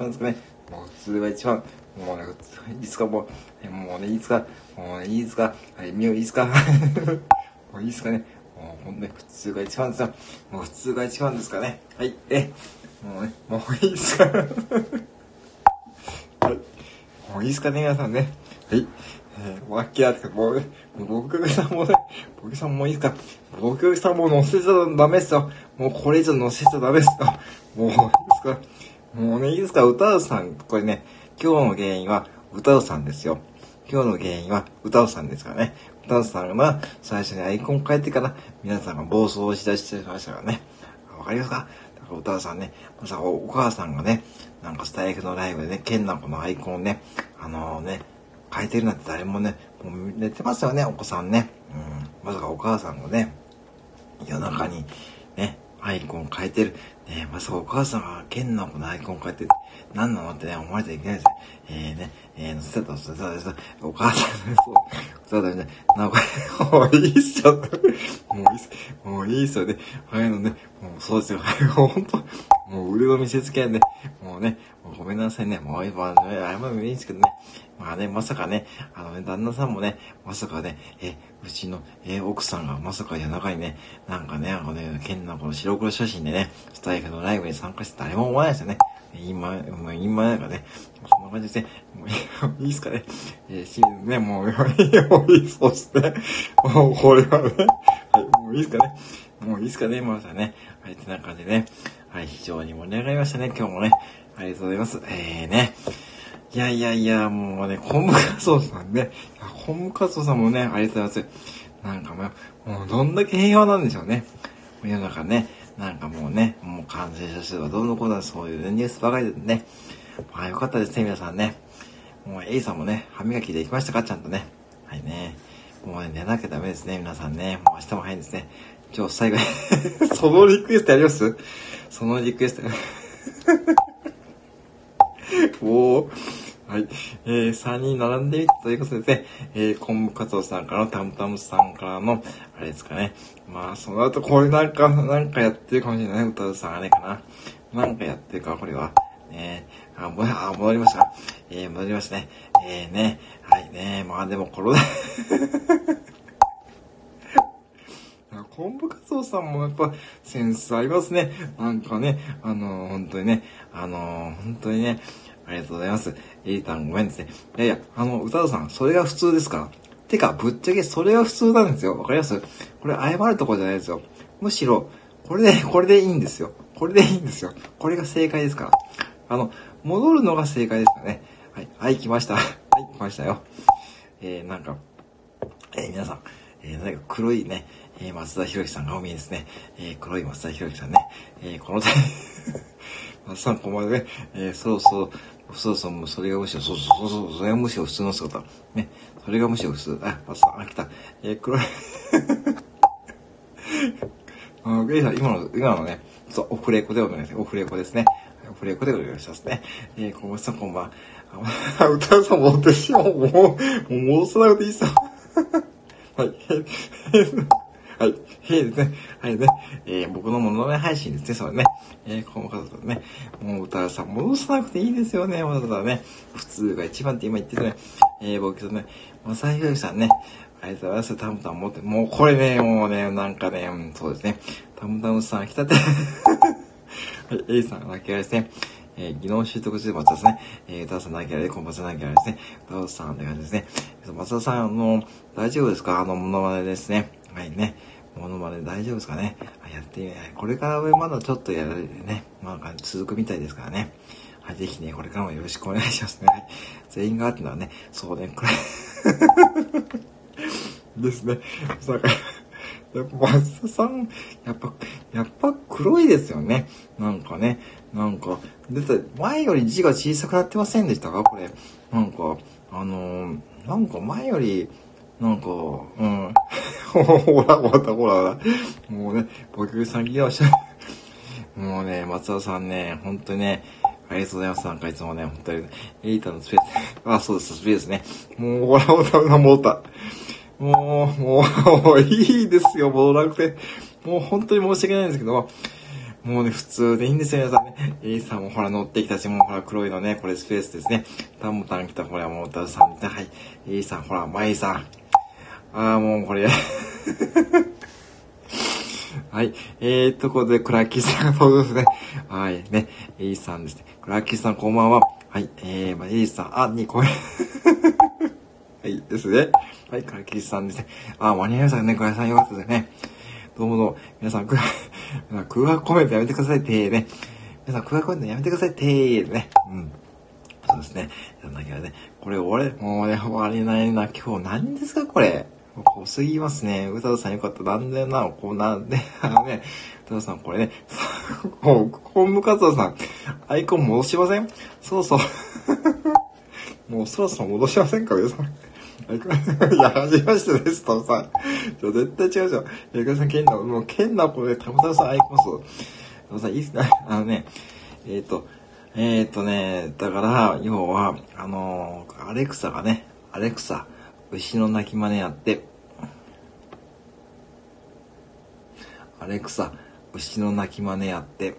番ですかね。もう普通が一番。もうね、普通いつかもう、もうね、いつか、もうね、いいですか。はい、みよ。いいですか。もういいですかね。もうね、普通が一番ですよ。もう普通が一番ですかね。はい、え、もうね、もういいですか。はい。もういいですかね、皆さんね。はい。えー、もうあってもうね、僕さんもね、僕さんもいいですか。僕さんも乗せちゃダメっすよ。もうこれ以上乗せちゃダメっすよ。もういいですか。もうね、いいですか歌うさん、これね、今日の原因は歌うさんですよ。今日の原因は歌うさんですからね。歌うさんが最初にアイコン変えてから皆さんが暴走しだしてましたからね。わかりますか？だから歌うさんね、まさかお母さんがね、なんかスタイフのライブでね、ケンナコのアイコンをね、あのー、ね、変えてるなんて誰もね、もう寝てますよね、お子さんね。うん。まさかお母さんがね、夜中にね、アイコン変えてる。ねまさかお母さんが剣のこのアイコン変えてる、何なのってね、思われちゃいけないですえー、ね、えー、乗せたと、そたら、お母さん、そう、そうだね、なんか、もういいっすよ。もういいっす。もういいっすよね。ああいうのね、もうそうですよ。ほんと、もう腕の見せつけんね。もうね、もうごめんなさいね。もう今、謝るのいいんですけどね。まあね、まさかね、あのね、旦那さんもね、まさかね、え、うちの、え、奥さんがまさか夜中にね、なんかね、あのね、剣のこの白黒写真でね、スタイフのライブに参加して誰も思わないですよね。今、もう今なんかね、そんな感じで、もういいっすかね。えー、しね、もう、もういい、そうっすね。もう、これはね、はい、もういいっすかね。もういいっすかね、まさね。はい、ってな感じでね。はい、非常に盛り上がりましたね、今日もね。ありがとうございます。えーね。いやいやいや、もうね、ホームカツオさんね。ホームカツオさんもね、ありがとうございます。なんかもう、もうどんだけ平和なんでしょうね。世の中ね、なんかもうね、もう感染者数はどうのこうのそういう、ニュースばかりでね。まあよかったですね、皆さんね。もう、エイさんもね、歯磨きできましたか？ちゃんとね。はいね。もうね、寝なきゃダメですね、皆さんね。もう明日も早いんですね。今日最後に そのリクエストやります？そのリクエスト。おー。はい。えー、3人並んでみたということでですね、えー、昆布カツオさんからのタムタムさんからの、あれですかね。まあ、その後これなんか、なんかやってるかもしれない。歌うさんがね、かな。なんかやってるか、これは。ねあ、もあ、戻りました。えー、戻りましたね。えー、ね。はいね。まあでも、コロナ昆布カツオさんもやっぱセンスありますね。なんかね、あのー、本当にね、あのー、本当にね、ありがとうございます。エイタンごめんですね。いやいや、あの、歌田さん、それが普通ですから。てか、ぶっちゃけそれが普通なんですよ。わかります？これ謝るとこじゃないですよ。むしろ、これで、これでいいんですよ。これでいいんですよ。これが正解ですから。あの、戻るのが正解ですからね。はい、はい、来ました。はい、来ましたよ。えー、なんか、えー、皆さん、えー、何か黒いね、えー、松田博樹さんがお見えですね。えー、黒い松田博樹さんね。えー、この際 松田さん、ここまでね、えー、そろそろ、そうそう、それがむしろ、そうそうそう、それがむしろ普通の姿。ね。それがむしろ普通。あ、パスさん、あ、来た。えー、黒い あの、グレイさん、今の、今のね、そう、オフレコでお願いします。オフレコですね。オフレコでお願いしますね。えー、こんばん、こんばんあ。歌うさん戻ってしまう。もう、もう戻さなくていいさ。はい。はい。へえですね。はいね。えー、僕のものまね配信ですね、それね。えー、この方とね。もう歌さん戻さなくていいですよね、わざわざね。普通が一番って今言ってたね。えー、僕とね、まさひろゆさんね。ありがとうございます。タムタム持って、もうこれね、もうね、なんかね、うん、そうですね。タムタムさん来たって。はい、エイさん、泣き合いですね。えー、技能習得中松田ですね。えー、田さん泣き合いで、コンパス泣き合いですね。田さんって感じですね。松田さん、あの、大丈夫ですか？あの、モノマネですね。はいね。ものまね大丈夫ですかねやってこれから上まだちょっとやられてね、まあ続くみたいですからね。はい、ぜひね、これからもよろしくお願いしますね。全員がってのはね、そうね、これ ですね。だから、やっぱ松田さん、やっぱ、やっぱ黒いですよね。なんかね、なんか、だって前より字が小さくなってませんでしたか？これ。なんか、あのー、なんか前より、なんか、うん。ほら、またほら、もうね、僕さん来ました。もうね、松田さんね、ほんとね、ありがとうございます。なんかいつもね、本当に、エイタのスペース、あ、そうです、スペースね。もう、ほら、ほら、戻った。もう、もう、いいですよ、戻らなくて。もう本当に申し訳ないんですけど、もうね、普通でいいんですよ、皆さんね。エイさんもほら乗ってきたし、もうほら黒いのね、これスペースですね。タンボタン来た、これはもうタさん、はい。エイさん、ほら、マイさん。ああ、もうこれ はい。えー、ところで、クラッキーさんが登場ですね。はい。ね。エイさんですね。クラッキーさん、こんばんは。はい。えー、まあ、エイさん、あ、に、こ れはい。ですね。はい。クラッキーさんですね。あ、間に合いましたね。クラさんよかったですね。どうもどうも。皆さん、空白コメントやめてくださいてね。皆さん、空白コメントやめてくださいてね。うん。そうですね。なんだけどね。これ終われ、もうね、終わりないな。今日何ですかこれ。濃すぎますね。歌田さんよかった。なんでな、こうなんで、あ のね、歌田さんこれね、もう、昆布カツオさん、アイコン戻しません？そうそう。もうそろそろ戻しませんか皆さん。いや、はじめましてです、タムさん。絶対違うじゃん。いや、さん、ケンナ、もう、ケンナ、これ、タムさんアイコンそう。タムさん、いいっすね。あのね、えっ、ー、と、えっ、ー、とね、だから、要は、あのー、アレクサがね、アレクサ、牛の鳴き真似やって、アレクサ、牛の鳴き真似やって。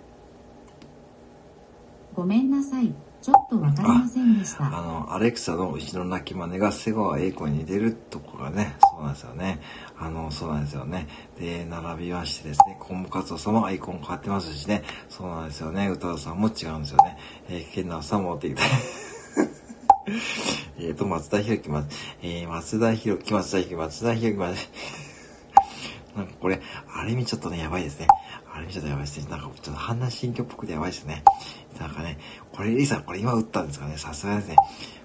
ごめんなさい。ちょっとわかりませんでした。あの、アレクサの牛の鳴き真似が瀬川栄子に似てるとこがね、そうなんですよね。あの、そうなんですよね。で、並びましてですね、コンボ活動さんもアイコン変わってますしね、そうなんですよね。歌田さんも違うんですよね。えー、ケンナさんも持ってきた。えっと、松田博樹、ま、えー、松田博樹、松田博樹、松田博樹、ま、なんかこれ、ある意味ちょっとね、やばいですね。ある意味ちょっとやばいですね。なんかちょっと判断心境っぽくてやばいですね。なんかね、これ、リさん、これ今打ったんですかね。さすがですね。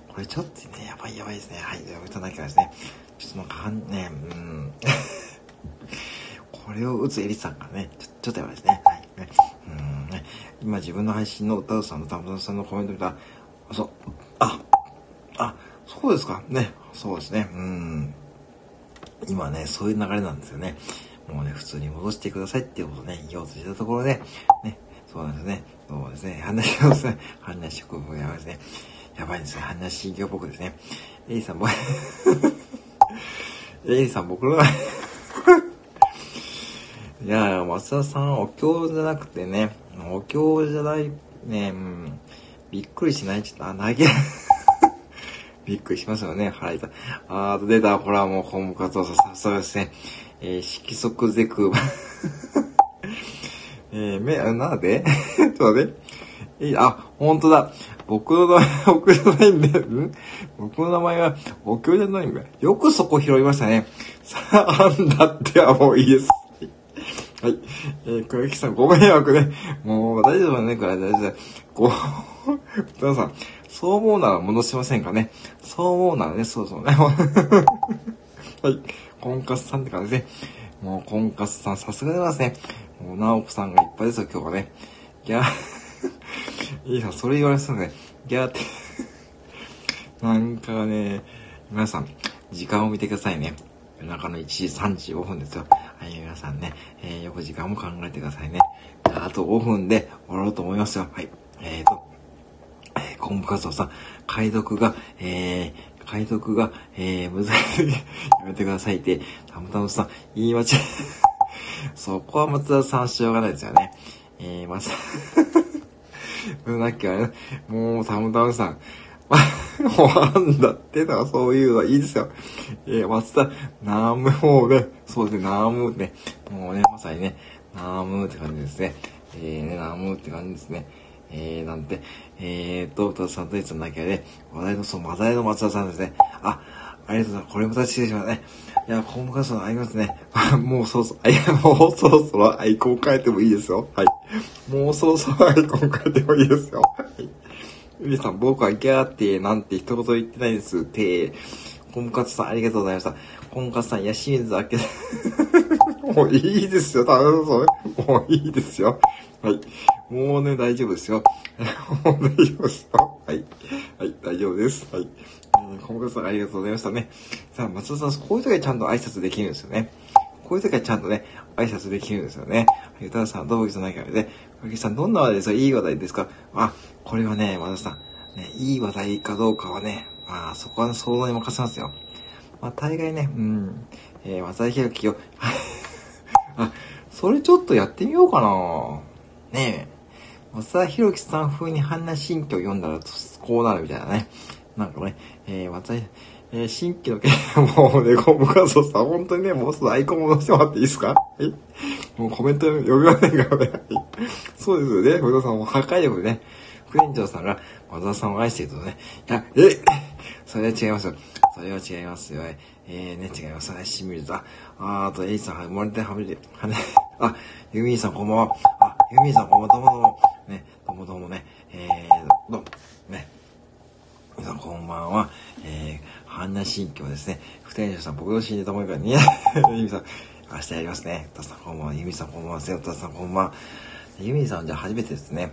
これちょっとね、やばいやばいですね。はい、打たなきゃですね。ちょっとなんか、ね、うん。これを打つエリさんがね、ちょちょっとやばいですね。はい。ね、うんね。今自分の配信の歌うさんの玉田さんのコメント見たら、そう、あ、あ、そうですか。ね。そうですね。うん。今ね、そういう流れなんですよね。もうね、普通に戻してくださいっていうことをね、言おうとしたところで、ね、そうなんですね。そうですね。話をですね、話職務やばいですね。やばいですね。話心境僕ですね。エイさん、僕、エイさん、僕の、いや松田さん、お経じゃなくてね、お経じゃない、ね、うん、びっくりしないちょっと、あ、投げ、びっくりしますよね、腹痛い。あーと出た、ほら、もう、本部活動さ、さすがですね。えー、色即是空。えー、め、なんで？ちょっと待って。えー、あ、ほんとだ。僕の名前、僕じゃないんで、ん？僕の名前は、お経じゃないんだ。よよくそこ拾いましたね。さあ、あんだってはもういいです。はい。えー、小雪さん、ご迷惑ね。もう、大丈夫だね、これ、大丈夫だ。ご、皆さん、そう思うなら戻しませんかね。そう思うならね、そうそうね。はい。コンカスさんって感じで、ねもう、コンカスさん、さすがでますね。もう、直子さんがいっぱいですよ、今日はね。ギャー、いいさ、それ言われそうね。ギャーって。なんかね、皆さん、時間を見てくださいね。夜中の1時35分ですよ。はい、皆さんね、えー、よく時間も考えてくださいね。あと5分で終わろうと思いますよ。はい。えーと、えー、コンボ活動さん、解読が、えー、解読が、えー、難しい。やめてくださいって、たむたむさん、言い間違い。そこは松田さんしょうがないですよね。えー、まさ、なきゃね、もう、たむたむさん、もうあんだってのはそういうのはいいですよ。えー、松田、ナームもうね、そうですね、ナームね、もうね、まさにね、ナームって感じですね。えー、ね、ナムって感じですね。えー、なんて、えーと、たさんといつの中で、話題の、そう、話題の松田さんですね。あ、ありがとうございます。これも立ちしてしまうね。いや、コムカスありますね。もうそうそう、あいや、もうそろそろアイコン変えてもいいですよ。はい。もうそろそろアイコン変えてもいいですよ。はい。皆さん、僕はギャーってなんて一言言ってないです。てコムカツさん、ありがとうございました。コムカツさん、いや、清水明け、もういいですよ、多分それ。もういいですよ。はい。もうね、大丈夫ですよ。もう大丈夫ですよ。はい。はい、大丈夫です。はい。コムカさん、ありがとうございましたね。さあ、松田さん、こういう時はちゃんと挨拶できるんですよね。こういう時はちゃんとね、挨拶できるんですよね。ゆたさん、どうもじゃないからね。かけさん、どんな話題ですか？いい話題ですか？あ、これはね、和田さん、ね、いい話題かどうかはね、まあ、そこは想像に任せますよ。まあ、大概ね、うん、えー、和田弘樹を、あ、それちょっとやってみようかなねえ。松田博樹さん風に話新規を読んだら、こうなるみたいなね。なんかね、えー、松田、えー、新規の件、もうね、コムカソさん、本当にね、もうすぐアイコン戻してもらっていいですか？はい。もうコメント読みませんからね。そうですよね。古田さんも破壊力でね、副園長さんが和田さんを愛しているとね、いや、えそれは違いますよ。それは違いますよ。えー、ね、違いますね。清水だ。あーと、エイさん、生まれてはめて、はね、あ、ユミーさんこんばんは。あ、ユミーさんこんばんは。どうもどうも。ね、どうもどうもね。えー、どうも、ね。皆さんこんばんは。えー、半田新居ですね。副園長さん、僕の死んでと思うからね。ユミーさん、明日やりますね。たさんこんばんは。ユミさんこんばんは。セオタさんこんばんは。ユミさんじゃあ初めてですね。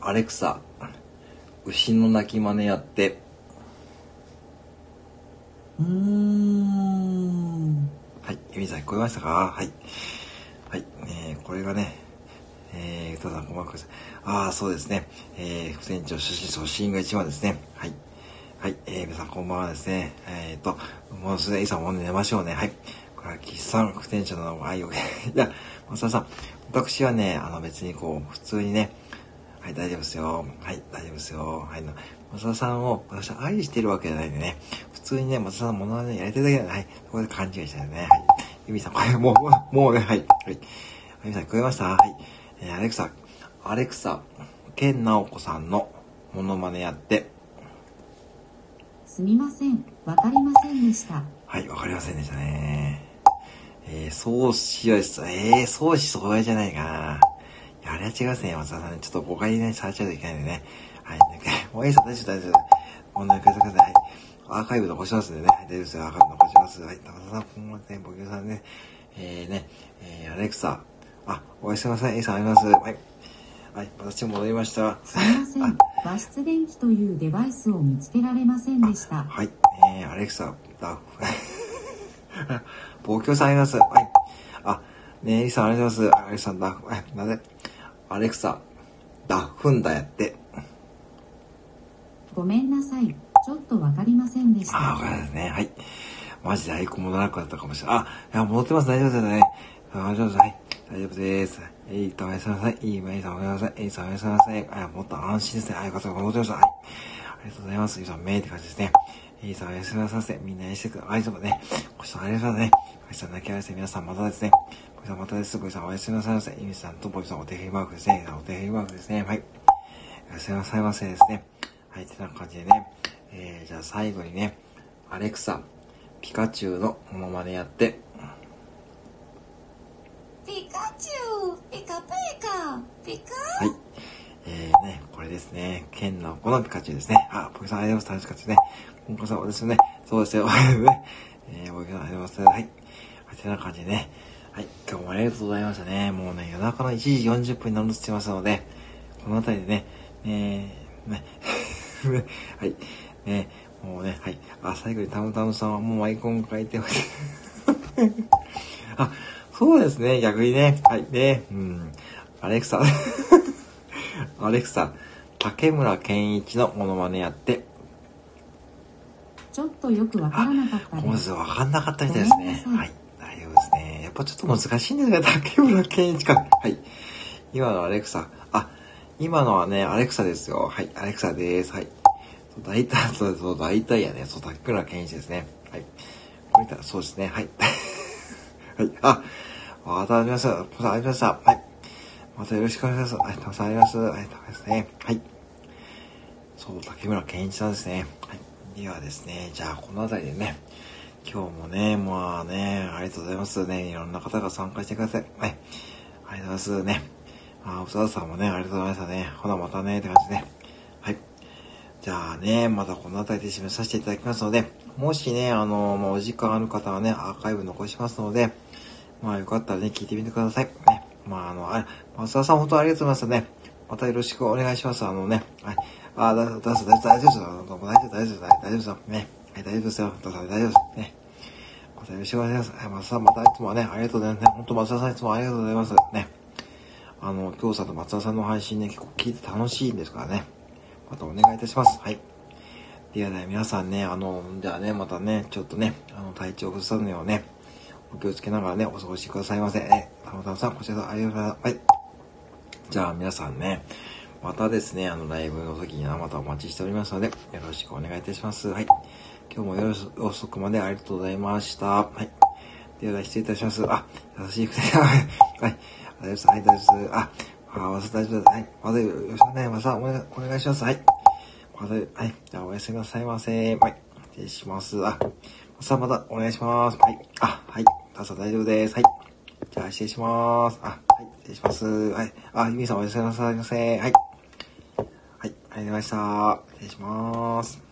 アレクサ、牛の鳴き真似やって。うん。はい。ユミさん聞こえましたか？はい。はい。えー、これがね、えー、たさんこんばん。ああ、そうですね。えー、副店長出身初心が一番ですね。はい。はい。えー、皆さんこんばんはですね。えーと、もうすでにいさんもう寝ましょうね。はい。これは岸さん、副店長の愛を、いや、松田さん、私はね、あの別にこう、普通にね、はい、大丈夫ですよ。はい、大丈夫ですよ。はい、松田さんを私は愛してるわけじゃないんでね、普通にね、松田さんのものまねやりたいだけなんで、はい、ここで勘違いしたよね。はい。ゆみさん、これもう、もうね、はい、はい。ゆみさん、聞こえました？はい。えー、アレクサ、アレクサ、ケンナオコさんのモノマネやって、すみません。わかりませんでした。はい、わかりませんでしたね。えー、創始は、えー、創始そこじゃないかな。あれは違いますね、松田さんね。ちょっと誤解にね、されちゃうといけないんでね。はい、もういいです大丈夫、大丈夫。もうね、ください、ください。アーカイブ残しますんでね。はい大丈夫ですよ、アーカイブ残します。はい、高田さん、こんばんはね、ボキュさんね。えーね、えー、アレクサ。あ、おやすみなさい、A さんあります。はい。はい、私戻りました。すみません。和室電気というデバイスを見つけられませんでした。はい、えー、アレクサ、ダフ。暴挙さんあります。はい。あ、ねえ、リさんありがとうございます。アレクサ、ダフ。はい、なぜ？アレクサ、ダフンだやって。ごめんなさい。ちょっとわかりませんでしあー、わた。かりますね。はい。マジでアイコン戻らなくなったかもしれない。あ、いや、戻ってます。大丈夫ですね。大丈夫です。はい。大丈夫です。えいと、おやすみなさい。いい、まいさん、おやすみなさい。えいさん、おやすみなさい。あ、もっと安心ですね。あ、よかった。戻ってました。はい。ありがとうございます。いいさん、めいって感じですね。えいさん、おやすみなさい。みんなにしてください。ありがとうね。ごちそうさまでしたき合わせ。皆さん、またですね。ごちそうさまたです。ごおやすみなさいませ。ゆみさんとぼちさん、お手振りマークですね。お手振りマークですね。はい。おやすみなさいませですね。はい、てな感じでね。えー、じゃあ最後にね、アレクサ、ピカチュウのモノマネやって、ピカチュウピカピカピカはい。えーね、これですね、剣の子のピカチュウですね。あ、ポケさんありがとうございます。楽しかったですね。ポケさんですよね。そうですよ。ね。えー、ポケさんありがとうございます。はい。はい、てな感じでね。はい、今日もありがとうございましたね。もうね、夜中の1時40分に乗るってますので、この辺りでね、ねね、ね、はい、ね、もうね、はい。あ、最後にタムタムさんはもうアイコン書いてほしい。あ、そうですね、逆にね。はい、ね、うん。アレクサ、アレクサ、竹村健一のモノマネやって、ちょっとよくわからなかったです。わかんなかったみたいですね。はいい。大丈夫ですね。やっぱちょっと難しいんですが、竹村健一か。はい。今のアレクサ。あ、今のはね、アレクサですよ。はい。アレクサです。はい。大体、そうそう、大体やね。そう、竹村健一ですね。はい。これたら、そうですね。はい。はい。あ、またありました。またありました。はい。またよろしくお願いします。はい。たくさんあります。はい。たくさんですね。はい。そう、竹村健一さんですね。はい。ではですね、じゃあこの辺りでね、今日もね、まあね、ありがとうございますね。いろんな方が参加してください。はい。ありがとうございますね。あ、おささんもね、ありがとうございましたね。ほな、またね、って感じでね。はい。じゃあね、またこの辺りで締めさせていただきますので、もしね、あの、まあ、お時間ある方はね、アーカイブ残しますので、まあ、よかったらね、聞いてみてください。まあ、あの、あ、松田さん本当にありがとうございますね。またよろしくお願いします。あのね、はい。あ、だ、だ、だ、大丈夫、大丈夫です。あの大丈夫、大丈夫、大丈夫ですよ。ね。はい、大丈夫ですよ。大丈夫です。ね。またよろしくお願いします。はい、松田さん、またいつもね、ありがとうございますね。本当松田さんいつもありがとうございます。ね。あの、京さんと松田さんの配信ね、結構聞いて楽しいんですからね。またお願いいたします。はい。ではね、皆さんね、あの、じゃあね、またね、ちょっとね、あの、体調崩さぬようね、お気をつけながらね、お過ごしくださいませ。ね、たまたまさん、こちらありがとうございます。はい。じゃあ皆さんね、またですね、あの、ライブの時にはまたお待ちしておりますので、よろしくお願いいたします。はい。今日も夜遅くまでありがとうございました。はい。では、失礼いたします。あ、優しいくて、はい。はい。大丈夫です。はい、大丈夫です。あ、あ、わさ大丈夫です。はい。またよろしくね、またお願お願いします。はい。また、はい。じゃあ、おやすみなさいませ。はい。失礼します。あ、さあ、またお願いします。はい。あ、はい。たさ大丈夫です。はい。じゃあ、失礼します。あ、はい。失礼します。はい。あ、ゆみさんおやすみなさいませ。はい。はい。ありがとうございました。失礼します。